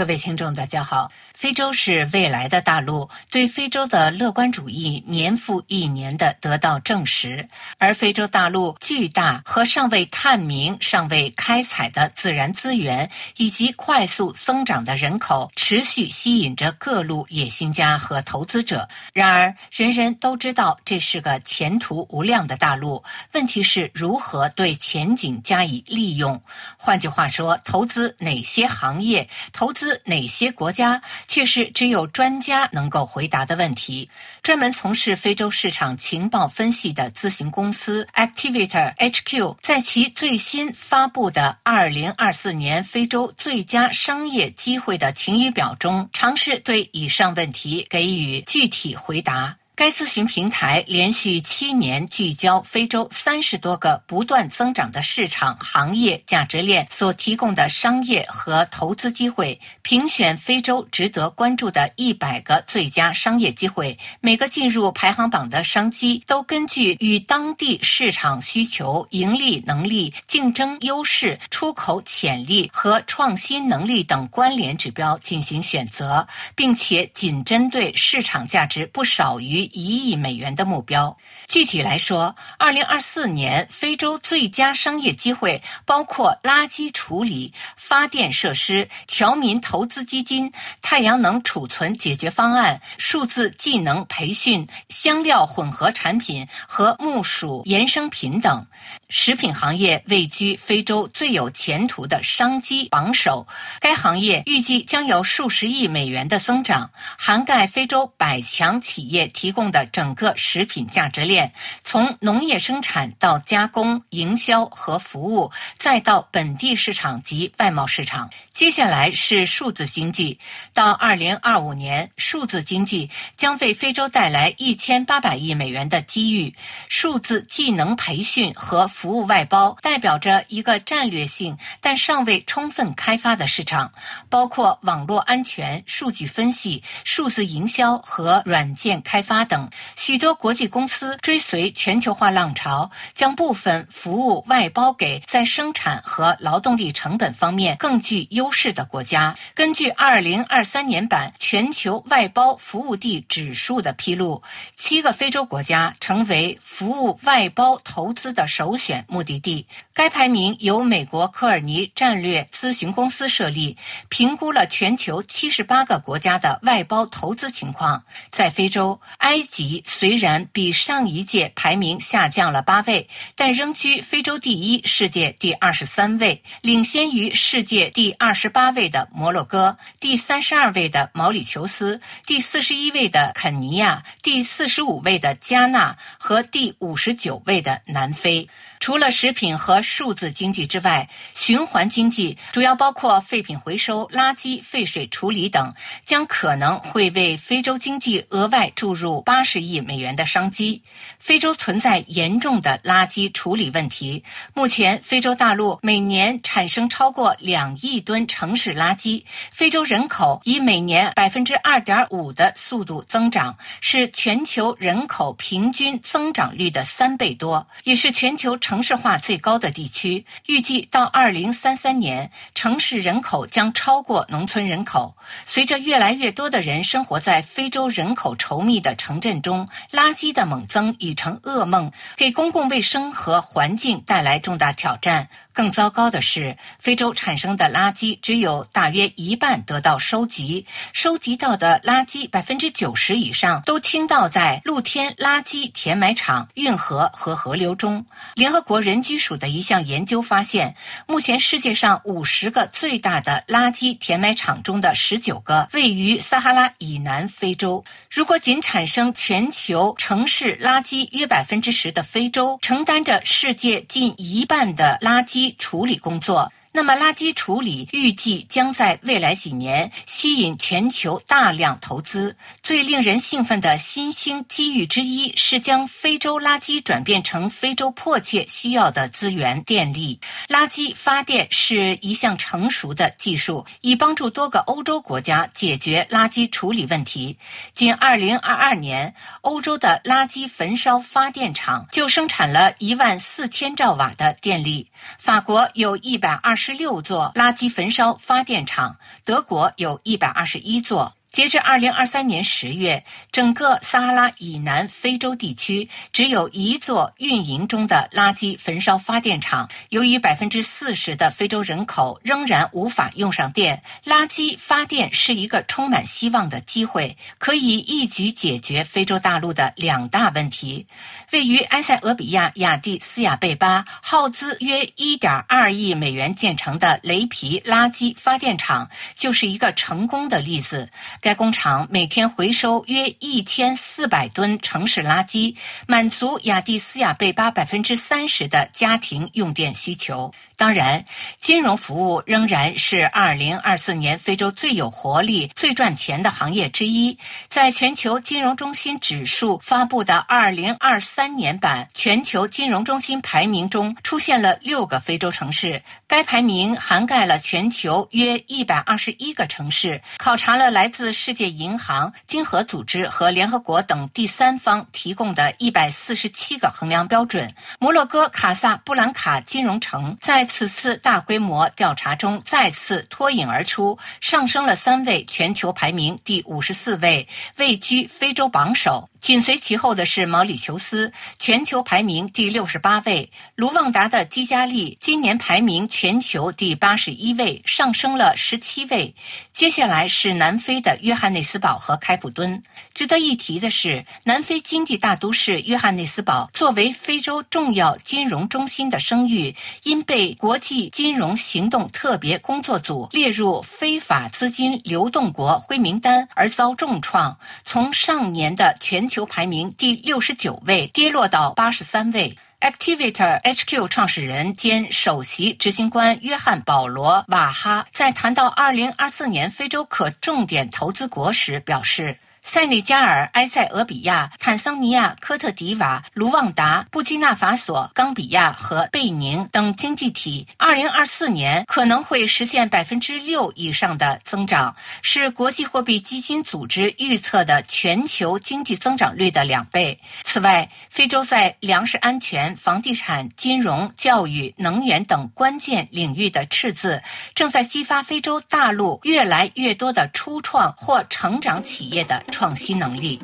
各位听众，大家好。非洲是未来的大陆，对非洲的乐观主义年复一年的得到证实。而非洲大陆巨大和尚未探明、尚未开采的自然资源，以及快速增长的人口，持续吸引着各路野心家和投资者。然而，人人都知道这是个前途无量的大陆。问题是如何对前景加以利用？换句话说，投资哪些行业？投资哪些国家？却是只有专家能够回答的问题。专门从事非洲市场情报分析的咨询公司 Activator HQ 在其最新发布的二零二四年非洲最佳商业机会的晴雨表中，尝试对以上问题给予具体回答。该咨询平台连续七年聚焦非洲三十多个不断增长的市场、行业、价值链所提供的商业和投资机会，评选非洲值得关注的一百个最佳商业机会。每个进入排行榜的商机都根据与当地市场需求、盈利能力、竞争优势、出口潜力和创新能力等关联指标进行选择，并且仅针对市场价值不少于。一亿美元的目标。具体来说，二零二四年非洲最佳商业机会包括垃圾处理、发电设施、侨民投资基金、太阳能储存解决方案、数字技能培训、香料混合产品和木薯衍生品等。食品行业位居非洲最有前途的商机榜首，该行业预计将有数十亿美元的增长，涵盖非洲百强企业提供的整个食品价值链，从农业生产到加工、营销和服务，再到本地市场及外贸市场。接下来是数字经济，到二零二五年，数字经济将为非洲带来一千八百亿美元的机遇。数字技能培训和服务外包代表着一个战略性但尚未充分开发的市场，包括网络安全、数据分析、数字营销和软件开发等。许多国际公司追随全球化浪潮，将部分服务外包给在生产和劳动力成本方面更具优势的国家。根据二零二三年版全球外包服务地指数的披露，七个非洲国家成为服务外包投资的首选。目的地。该排名由美国科尔尼战略咨询公司设立，评估了全球七十八个国家的外包投资情况。在非洲，埃及虽然比上一届排名下降了八位，但仍居非洲第一、世界第二十三位，领先于世界第二十八位的摩洛哥、第三十二位的毛里求斯、第四十一位的肯尼亚、第四十五位的加纳和第五十九位的南非。除了食品和数字经济之外，循环经济主要包括废品回收、垃圾废水处理等，将可能会为非洲经济额外注入八十亿美元的商机。非洲存在严重的垃圾处理问题，目前非洲大陆每年产生超过两亿吨城市垃圾。非洲人口以每年百分之二点五的速度增长，是全球人口平均增长率的三倍多，也是全球。城市化最高的地区，预计到二零三三年，城市人口将超过农村人口。随着越来越多的人生活在非洲人口稠密的城镇中，垃圾的猛增已成噩梦，给公共卫生和环境带来重大挑战。更糟糕的是，非洲产生的垃圾只有大约一半得到收集，收集到的垃圾百分之九十以上都倾倒在露天垃圾填埋场、运河和河流中。联合国人居署的一项研究发现，目前世界上五十个最大的垃圾填埋场中的十九个位于撒哈拉以南非洲。如果仅产生全球城市垃圾约百分之十的非洲，承担着世界近一半的垃圾。处理工作。那么，垃圾处理预计将在未来几年吸引全球大量投资。最令人兴奋的新兴机遇之一是将非洲垃圾转变成非洲迫切需要的资源——电力。垃圾发电是一项成熟的技术，以帮助多个欧洲国家解决垃圾处理问题。仅2022年，欧洲的垃圾焚烧发电厂就生产了一万四千兆瓦的电力。法国有一百二。十六座垃圾焚烧发电厂，德国有一百二十一座。截至二零二三年十月，整个撒哈拉以南非洲地区只有一座运营中的垃圾焚烧发电厂。由于百分之四十的非洲人口仍然无法用上电，垃圾发电是一个充满希望的机会，可以一举解决非洲大陆的两大问题。位于埃塞俄比亚亚的斯亚贝巴、耗资约一点二亿美元建成的雷皮垃圾发电厂就是一个成功的例子。该工厂每天回收约一千四百吨城市垃圾，满足亚的斯亚贝巴百分之三十的家庭用电需求。当然，金融服务仍然是二零二四年非洲最有活力、最赚钱的行业之一。在全球金融中心指数发布的二零二三年版全球金融中心排名中，出现了六个非洲城市。该排名涵盖了全球约一百二十一个城市，考察了来自世界银行、经合组织和联合国等第三方提供的一百四十七个衡量标准。摩洛哥卡萨布兰卡金融城在此次大规模调查中再次脱颖而出，上升了三位，全球排名第五十四位，位居非洲榜首。紧随其后的是毛里求斯，全球排名第六十八位。卢旺达的基加利今年排名全球第八十一位，上升了十七位。接下来是南非的约翰内斯堡和开普敦。值得一提的是，南非经济大都市约翰内斯堡作为非洲重要金融中心的声誉，因被国际金融行动特别工作组列入非法资金流动国灰名单而遭重创，从上年的全。球排名第六十九位，跌落到八十三位。Activator HQ 创始人兼首席执行官约翰·保罗·瓦哈在谈到二零二四年非洲可重点投资国时表示。塞内加尔、埃塞俄比亚、坦桑尼亚、科特迪瓦、卢旺达、布基纳法索、冈比亚和贝宁等经济体，二零二四年可能会实现百分之六以上的增长，是国际货币基金组织预测的全球经济增长率的两倍。此外，非洲在粮食安全、房地产、金融、教育、能源等关键领域的赤字，正在激发非洲大陆越来越多的初创或成长企业的。创新能力。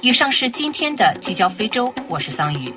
以上是今天的聚焦非洲，我是桑宇。